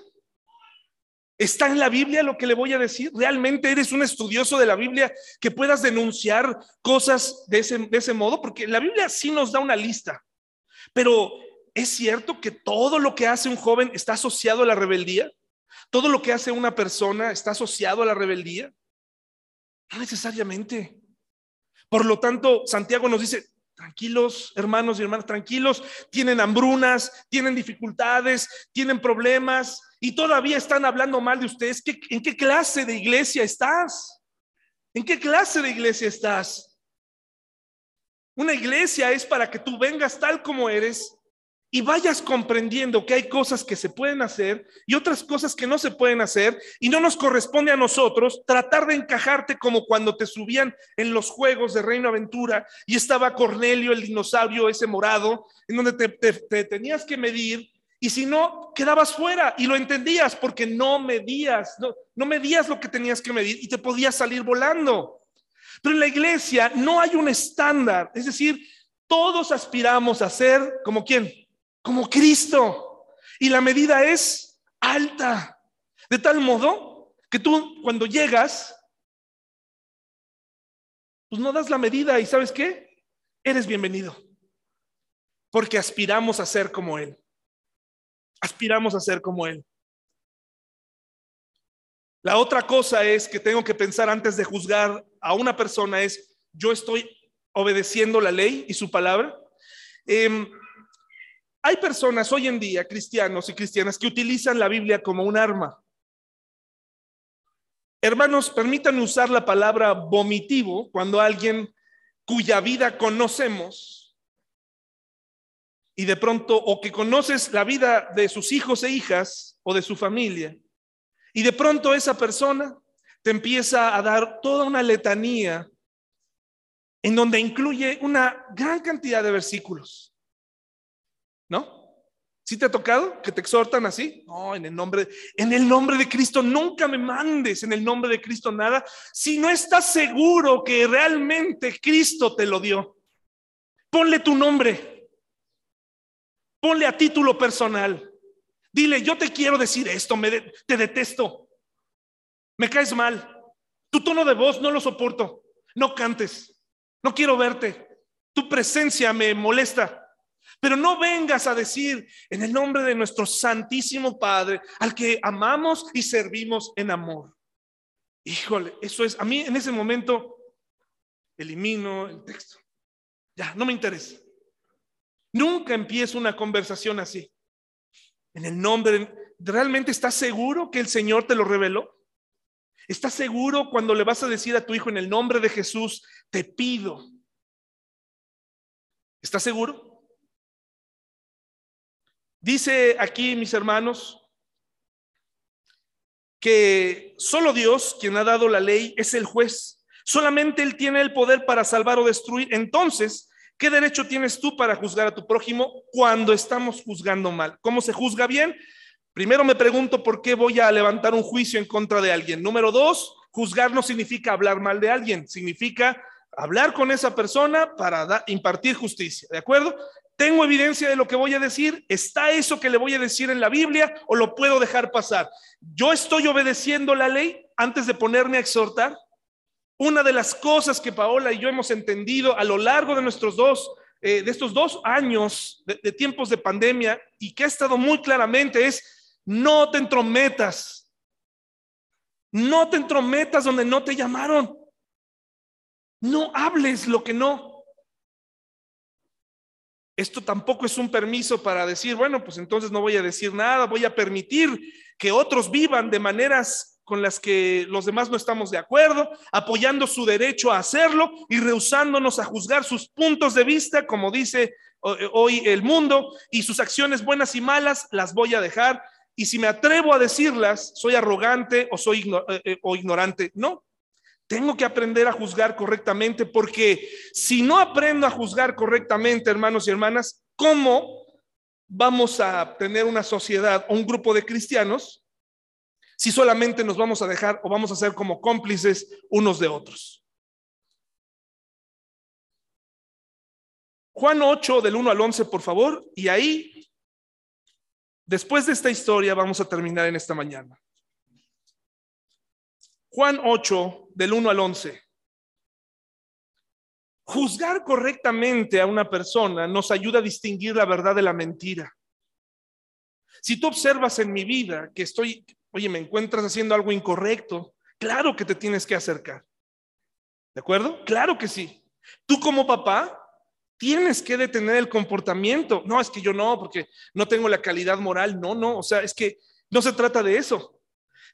¿Está en la Biblia lo que le voy a decir? ¿Realmente eres un estudioso de la Biblia que puedas denunciar cosas de ese, de ese modo? Porque la Biblia sí nos da una lista. Pero ¿es cierto que todo lo que hace un joven está asociado a la rebeldía? ¿Todo lo que hace una persona está asociado a la rebeldía? No necesariamente. Por lo tanto, Santiago nos dice, Tranquilos, hermanos y hermanas, tranquilos. Tienen hambrunas, tienen dificultades, tienen problemas y todavía están hablando mal de ustedes. ¿En qué clase de iglesia estás? ¿En qué clase de iglesia estás? Una iglesia es para que tú vengas tal como eres y vayas comprendiendo que hay cosas que se pueden hacer y otras cosas que no se pueden hacer y no nos corresponde a nosotros tratar de encajarte como cuando te subían en los juegos de Reino Aventura y estaba Cornelio, el dinosaurio ese morado, en donde te, tenías que medir y si no, quedabas fuera y lo entendías porque no medías, no, no medías lo que tenías que medir y te podías salir volando. Pero en la iglesia no hay un estándar, es decir, todos aspiramos a ser como quién? Como Cristo. Y la medida es alta. De tal modo que tú cuando llegas, pues no das la medida y sabes qué? Eres bienvenido. Porque aspiramos a ser como Él. Aspiramos a ser como Él. La otra cosa es que tengo que pensar antes de juzgar a una persona es, yo estoy obedeciendo la ley y su palabra. Eh, hay personas hoy en día, cristianos y cristianas, que utilizan la Biblia como un arma. Hermanos, permítanme usar la palabra vomitivo cuando alguien cuya vida conocemos y de pronto, o que conoces la vida de sus hijos e hijas o de su familia, y de pronto esa persona te empieza a dar toda una letanía en donde incluye una gran cantidad de versículos. ¿No? ¿Sí te ha tocado que te exhortan así? No, en el nombre, en el nombre de Cristo, nunca me mandes en el nombre de Cristo nada si no estás seguro que realmente Cristo te lo dio. Ponle tu nombre. Ponle a título personal. Dile, yo te quiero decir esto, me te detesto. Me caes mal. Tu tono de voz no lo soporto. No cantes. No quiero verte. Tu presencia me molesta. Pero no vengas a decir en el nombre de nuestro Santísimo Padre, al que amamos y servimos en amor. Híjole, eso es, a mí en ese momento elimino el texto. Ya, no me interesa. Nunca empiezo una conversación así. En el nombre, ¿realmente estás seguro que el Señor te lo reveló? ¿Estás seguro cuando le vas a decir a tu hijo en el nombre de Jesús, te pido? ¿Estás seguro? Dice aquí, mis hermanos, que solo Dios, quien ha dado la ley, es el juez. Solamente Él tiene el poder para salvar o destruir. Entonces, ¿qué derecho tienes tú para juzgar a tu prójimo cuando estamos juzgando mal? ¿Cómo se juzga bien? Primero me pregunto por qué voy a levantar un juicio en contra de alguien. Número dos, juzgar no significa hablar mal de alguien, significa hablar con esa persona para impartir justicia, ¿de acuerdo? ¿Tengo evidencia de lo que voy a decir? ¿Está eso que le voy a decir en la Biblia o lo puedo dejar pasar? ¿Yo estoy obedeciendo la ley antes de ponerme a exhortar? Una de las cosas que Paola y yo hemos entendido a lo largo de nuestros dos, eh, de estos dos años de, de tiempos de pandemia y que ha estado muy claramente es no te entrometas. No te entrometas donde no te llamaron. No hables lo que no esto tampoco es un permiso para decir, bueno, pues entonces no voy a decir nada, voy a permitir que otros vivan de maneras con las que los demás no estamos de acuerdo, apoyando su derecho a hacerlo y rehusándonos a juzgar sus puntos de vista, como dice eh, hoy el mundo, y sus acciones buenas y malas las voy a dejar. Y si me atrevo a decirlas, soy arrogante o soy eh, eh, o ignorante. No, tengo que aprender a juzgar correctamente porque si no aprendo a juzgar correctamente, hermanos y hermanas, ¿cómo vamos a tener una sociedad o un grupo de cristianos si solamente nos vamos a dejar o vamos a ser como cómplices unos de otros? Juan 8 del 1 al 11, por favor, y ahí, después de esta historia, vamos a terminar en esta mañana. Juan 8, del 1 al 11. Juzgar correctamente a una persona nos ayuda a distinguir la verdad de la mentira. Si tú observas en mi vida que estoy, oye, me encuentras haciendo algo incorrecto, claro que te tienes que acercar. ¿De acuerdo? Claro que sí. Tú como papá tienes que detener el comportamiento. No, es que yo no, porque no tengo la calidad moral. No, no, o sea, es que no se trata de eso.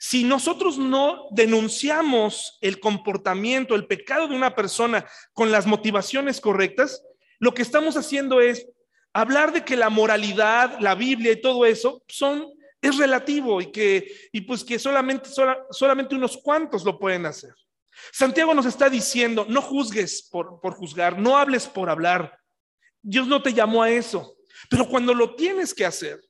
Si nosotros no denunciamos el comportamiento, el pecado de una persona con las motivaciones correctas, lo que estamos haciendo es hablar de que la moralidad, la Biblia y todo eso son es relativo y que y pues que solamente solamente unos cuantos lo pueden hacer. Santiago nos está diciendo, no juzgues por, por juzgar, no hables por hablar. Dios no te llamó a eso, pero cuando lo tienes que hacer,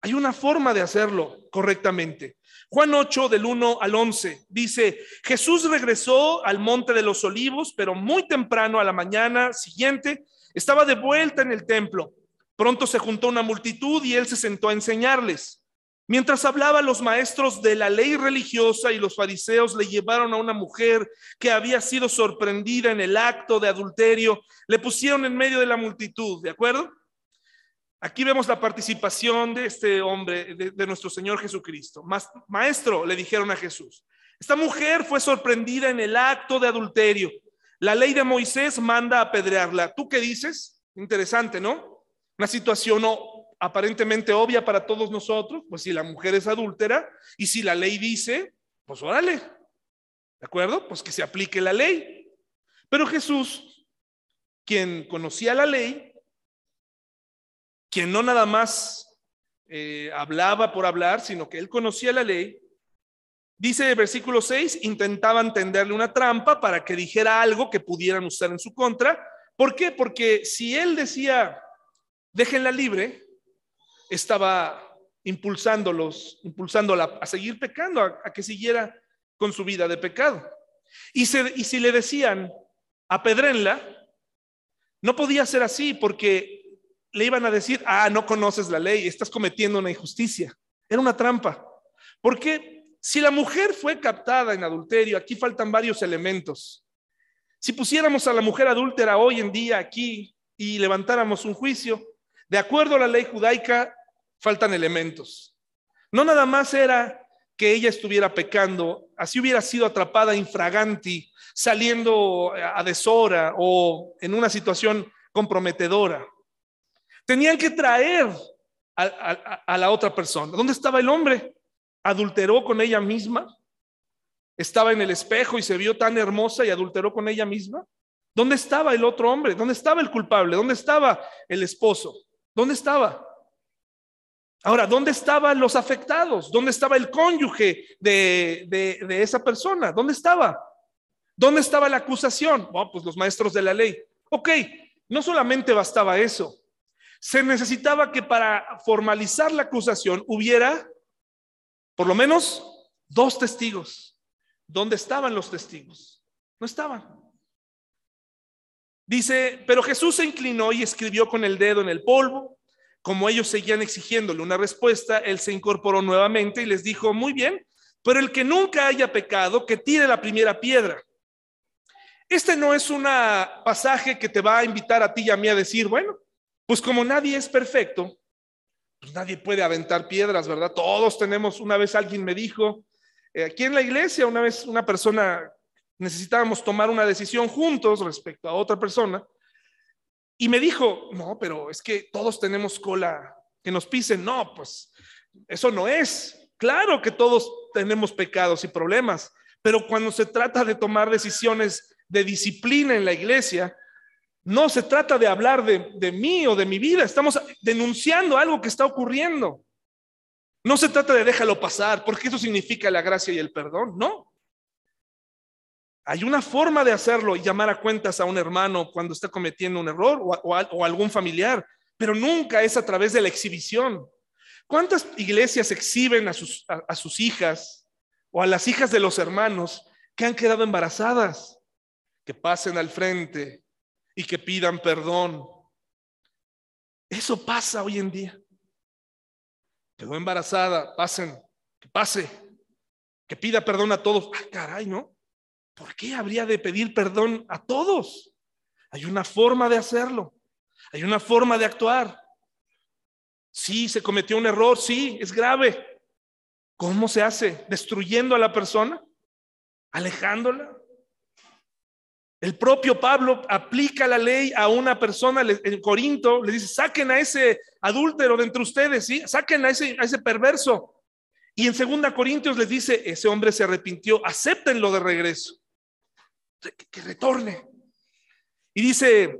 hay una forma de hacerlo correctamente. Juan 8 del 1 al 11 dice, Jesús regresó al monte de los olivos, pero muy temprano a la mañana siguiente estaba de vuelta en el templo. Pronto se juntó una multitud y él se sentó a enseñarles. Mientras hablaba, los maestros de la ley religiosa y los fariseos le llevaron a una mujer que había sido sorprendida en el acto de adulterio, le pusieron en medio de la multitud, ¿de acuerdo? Aquí vemos la participación de este hombre, de, nuestro Señor Jesucristo. Maestro, le dijeron a Jesús, esta mujer fue sorprendida en el acto de adulterio. La ley de Moisés manda apedrearla. ¿Tú qué dices? Interesante, ¿no? Una situación aparentemente obvia para todos nosotros, pues si la mujer es adúltera y si la ley dice, pues órale, ¿de acuerdo? Pues que se aplique la ley. Pero Jesús, quien conocía la ley, quien no nada más eh, hablaba por hablar, sino que él conocía la ley, dice el versículo 6, intentaban tenderle una trampa para que dijera algo que pudieran usar en su contra. ¿Por qué? Porque si él decía, déjenla libre, estaba impulsándolos, impulsándola a seguir pecando, a, que siguiera con su vida de pecado. Y, y si le decían, apedrenla, no podía ser así porque le iban a decir, ah, no conoces la ley, estás cometiendo una injusticia. Era una trampa. Porque si la mujer fue captada en adulterio, aquí faltan varios elementos. Si pusiéramos a la mujer adúltera hoy en día aquí y levantáramos un juicio, de acuerdo a la ley judaica, faltan elementos. No nada más era que ella estuviera pecando, así hubiera sido atrapada infraganti, saliendo a deshora o en una situación comprometedora. Tenían que traer a, la otra persona. ¿Dónde estaba el hombre? ¿Adulteró con ella misma? ¿Estaba en el espejo y se vio tan hermosa y adulteró con ella misma? ¿Dónde estaba el otro hombre? ¿Dónde estaba el culpable? ¿Dónde estaba el esposo? ¿Dónde estaba? Ahora, ¿dónde estaban los afectados? ¿Dónde estaba el cónyuge de, de, esa persona? ¿Dónde estaba? ¿Dónde estaba la acusación? Pues los maestros de la ley. Ok, no solamente bastaba eso se necesitaba que para formalizar la acusación hubiera por lo menos dos testigos. ¿Dónde estaban los testigos? No estaban. Dice, pero Jesús se inclinó y escribió con el dedo en el polvo. Como ellos seguían exigiéndole una respuesta, él se incorporó nuevamente y les dijo, muy bien, pero el que nunca haya pecado, que tire la primera piedra. Este no es un pasaje que te va a invitar a ti y a mí a decir, bueno, pues como nadie es perfecto, pues nadie puede aventar piedras, ¿verdad? Todos tenemos, una vez alguien me dijo, eh, aquí en la iglesia, una vez una persona, necesitábamos tomar una decisión juntos respecto a otra persona, y me dijo, no, pero es que todos tenemos cola que nos pisen. No, pues eso no es. Claro que todos tenemos pecados y problemas, pero cuando se trata de tomar decisiones de disciplina en la iglesia, no se trata de hablar de, mí o de mi vida, estamos denunciando algo que está ocurriendo. No se trata de déjalo pasar, porque eso significa la gracia y el perdón, no. Hay una forma de hacerlo y llamar a cuentas a un hermano cuando está cometiendo un error o, a, algún familiar, pero nunca es a través de la exhibición. ¿Cuántas iglesias exhiben a sus hijas o a las hijas de los hermanos que han quedado embarazadas? Que pasen al frente y que pidan perdón. Eso pasa hoy en día. Quedó embarazada, pasen, que pase, que pida perdón a todos. Ah, caray, ¿no? ¿Por qué habría de pedir perdón a todos? Hay una forma de hacerlo. Hay una forma de actuar. Sí, se cometió un error, sí, es grave. ¿Cómo se hace? ¿Destruyendo a la persona? ¿Alejándola? El propio Pablo aplica la ley a una persona en Corinto, le dice, saquen a ese adúltero de entre ustedes, ¿sí? saquen a ese, a ese perverso. Y en segunda Corintios les dice, ese hombre se arrepintió, acéptenlo de regreso, que, retorne. Y dice,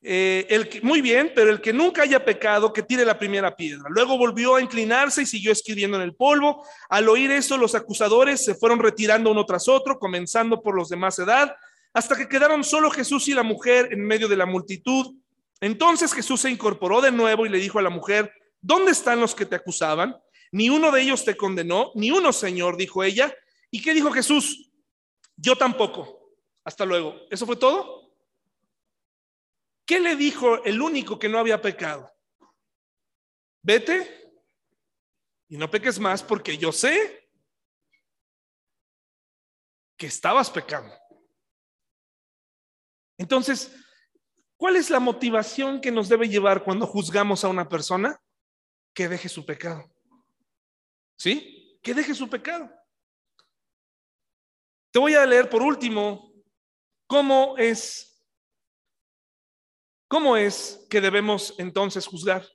eh, el muy bien, pero el que nunca haya pecado, que tire la primera piedra. Luego volvió a inclinarse y siguió escribiendo en el polvo. Al oír eso, los acusadores se fueron retirando uno tras otro, comenzando por los de más edad hasta que quedaron solo Jesús y la mujer en medio de la multitud. Entonces Jesús se incorporó de nuevo y le dijo a la mujer, ¿dónde están los que te acusaban? Ni uno de ellos te condenó, ni uno, Señor, dijo ella. ¿Y qué dijo Jesús? Yo tampoco. Hasta luego. ¿Eso fue todo? ¿Qué le dijo el único que no había pecado? Vete y no peques más porque yo sé que estabas pecando. Entonces, ¿cuál es la motivación que nos debe llevar cuando juzgamos a una persona? Que deje su pecado. ¿Sí? Que deje su pecado. Te voy a leer por último cómo es cómo es que debemos entonces juzgar.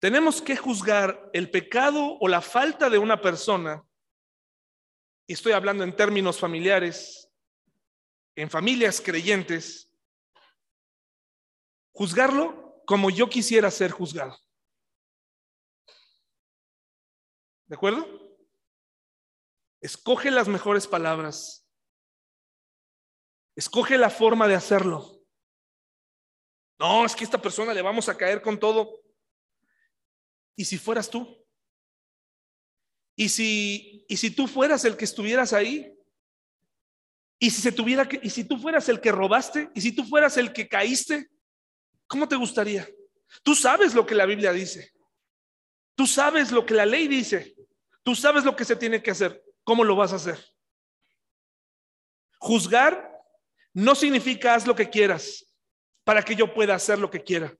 Tenemos que juzgar el pecado o la falta de una persona, y estoy hablando en términos familiares, en familias creyentes, juzgarlo como yo quisiera ser juzgado. ¿De acuerdo? Escoge las mejores palabras. Escoge la forma de hacerlo. No, es que a esta persona le vamos a caer con todo. ¿Y si fueras tú? ¿Y si, y si tú fueras el que estuvieras ahí? Y si se tuviera que, y si tú fueras el que robaste, y si tú fueras el que caíste, ¿cómo te gustaría? Tú sabes lo que la Biblia dice. Tú sabes lo que la ley dice. Tú sabes lo que se tiene que hacer. ¿Cómo lo vas a hacer? Juzgar no significa haz lo que quieras para que yo pueda hacer lo que quiera.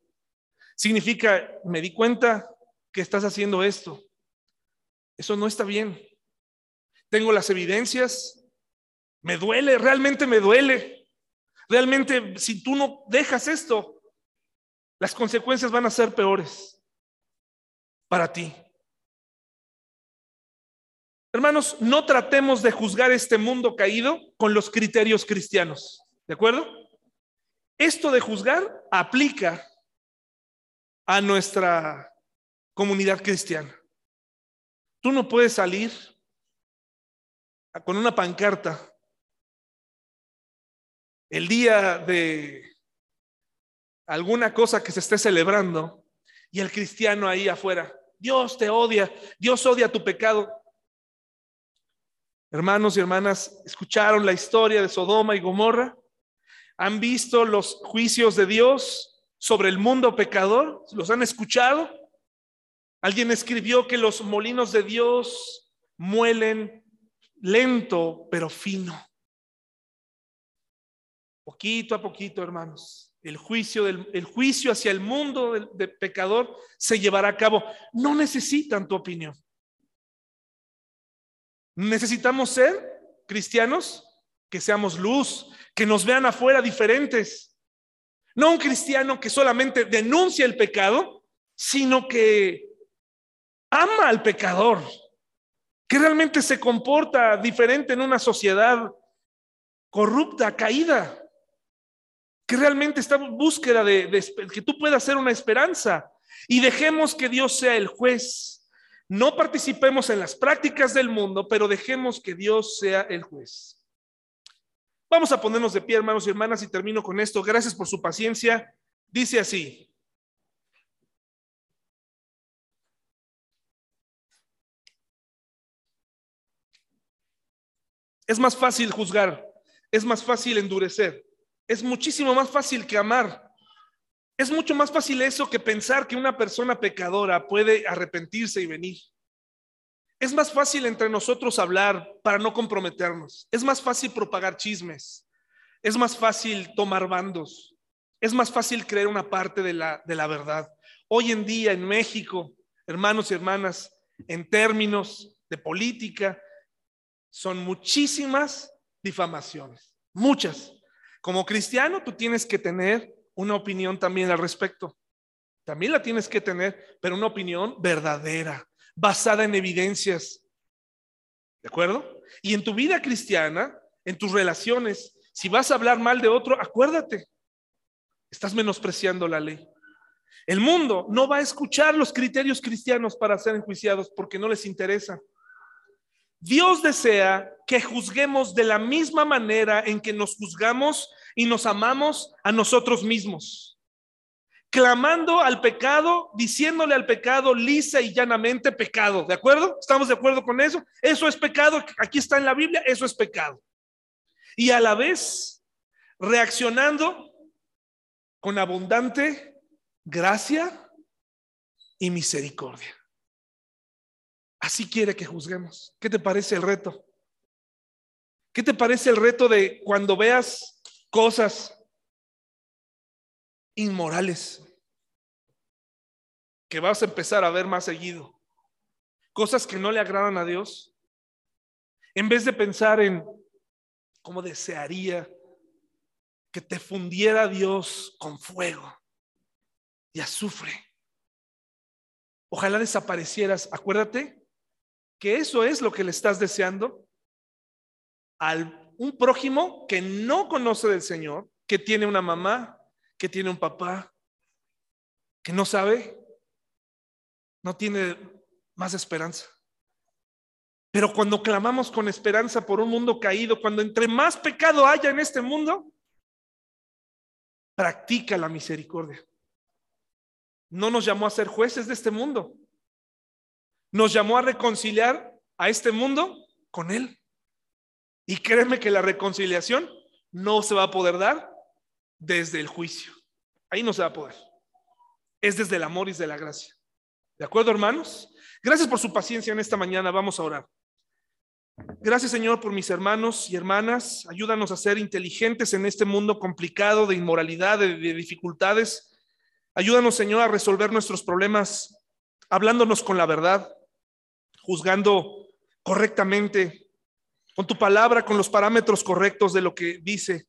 Significa, me di cuenta que estás haciendo esto. Eso no está bien. Tengo las evidencias, me duele, realmente me duele. Realmente, si tú no dejas esto, las consecuencias van a ser peores para ti. Hermanos, no tratemos de juzgar este mundo caído con los criterios cristianos. ¿De acuerdo? Esto de juzgar aplica a nuestra comunidad cristiana. Tú no puedes salir con una pancarta el día de alguna cosa que se esté celebrando y el cristiano ahí afuera, Dios te odia, Dios odia tu pecado. Hermanos y hermanas, ¿escucharon la historia de Sodoma y Gomorra? ¿Han visto los juicios de Dios sobre el mundo pecador? ¿Los han escuchado? Alguien escribió que los molinos de Dios muelen lento pero fino. Poquito a poquito, hermanos. El juicio, del, el juicio hacia el mundo del, pecador se llevará a cabo. No necesitan tu opinión. Necesitamos ser cristianos que seamos luz, que nos vean afuera diferentes. No un cristiano que solamente denuncia el pecado, sino que ama al pecador, que realmente se comporta diferente en una sociedad corrupta, caída, que realmente está en búsqueda de, de que tú puedas ser una esperanza y dejemos que Dios sea el juez. No participemos en las prácticas del mundo, pero dejemos que Dios sea el juez. Vamos a ponernos de pie, hermanos y hermanas, y termino con esto. Gracias por su paciencia. Dice así. Es más fácil juzgar, es más fácil endurecer, es muchísimo más fácil que amar. Es mucho más fácil eso que pensar que una persona pecadora puede arrepentirse y venir. Es más fácil entre nosotros hablar para no comprometernos. Es más fácil propagar chismes. Es más fácil tomar bandos. Es más fácil creer una parte de la, de la verdad. Hoy en día en México, hermanos y hermanas, en términos de política, son muchísimas difamaciones. Muchas. Como cristiano, tú tienes que tener una opinión también al respecto. También la tienes que tener, pero una opinión verdadera, basada en evidencias. ¿De acuerdo? Y en tu vida cristiana, en tus relaciones, si vas a hablar mal de otro, acuérdate, estás menospreciando la ley. El mundo no va a escuchar los criterios cristianos para ser enjuiciados porque no les interesa. Dios desea que juzguemos de la misma manera en que nos juzgamos y nos amamos a nosotros mismos clamando al pecado, diciéndole al pecado lisa y llanamente pecado. ¿De acuerdo? ¿Estamos de acuerdo con eso? Eso es pecado. Aquí está en la Biblia, eso es pecado. Y a la vez, reaccionando con abundante gracia y misericordia. Así quiere que juzguemos. ¿Qué te parece el reto? ¿Qué te parece el reto de cuando veas cosas inmorales que vas a empezar a ver más seguido. Cosas que no le agradan a Dios. En vez de pensar en cómo desearía que te fundiera Dios con fuego y azufre. Ojalá desaparecieras. Acuérdate que eso es lo que le estás deseando al un prójimo que no conoce del Señor, que tiene una mamá, que tiene un papá que no sabe, no tiene más esperanza. Pero cuando clamamos con esperanza por un mundo caído, cuando entre más pecado haya en este mundo, practica la misericordia. No nos llamó a ser jueces de este mundo. Nos llamó a reconciliar a este mundo con Él. Y créeme que la reconciliación no se va a poder dar desde el juicio. Ahí no se va a poder. Es desde el amor y desde la gracia. ¿De acuerdo, hermanos? Gracias por su paciencia en esta mañana. Vamos a orar. Gracias, Señor, por mis hermanos y hermanas. Ayúdanos a ser inteligentes en este mundo complicado de inmoralidad, de, de dificultades. Ayúdanos, Señor, a resolver nuestros problemas hablándonos con la verdad, juzgando correctamente, con tu palabra, con los parámetros correctos de lo que dice.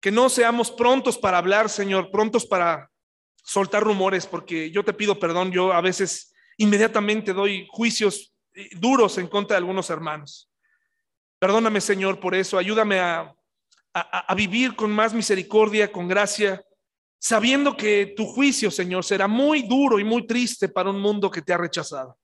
Que no seamos prontos para hablar, Señor, prontos para soltar rumores, porque yo te pido perdón, yo a veces inmediatamente doy juicios eh, duros en contra de algunos hermanos. Perdóname, Señor, por eso. Ayúdame a, a, vivir con más misericordia, con gracia, sabiendo que tu juicio, Señor, será muy duro y muy triste para un mundo que te ha rechazado.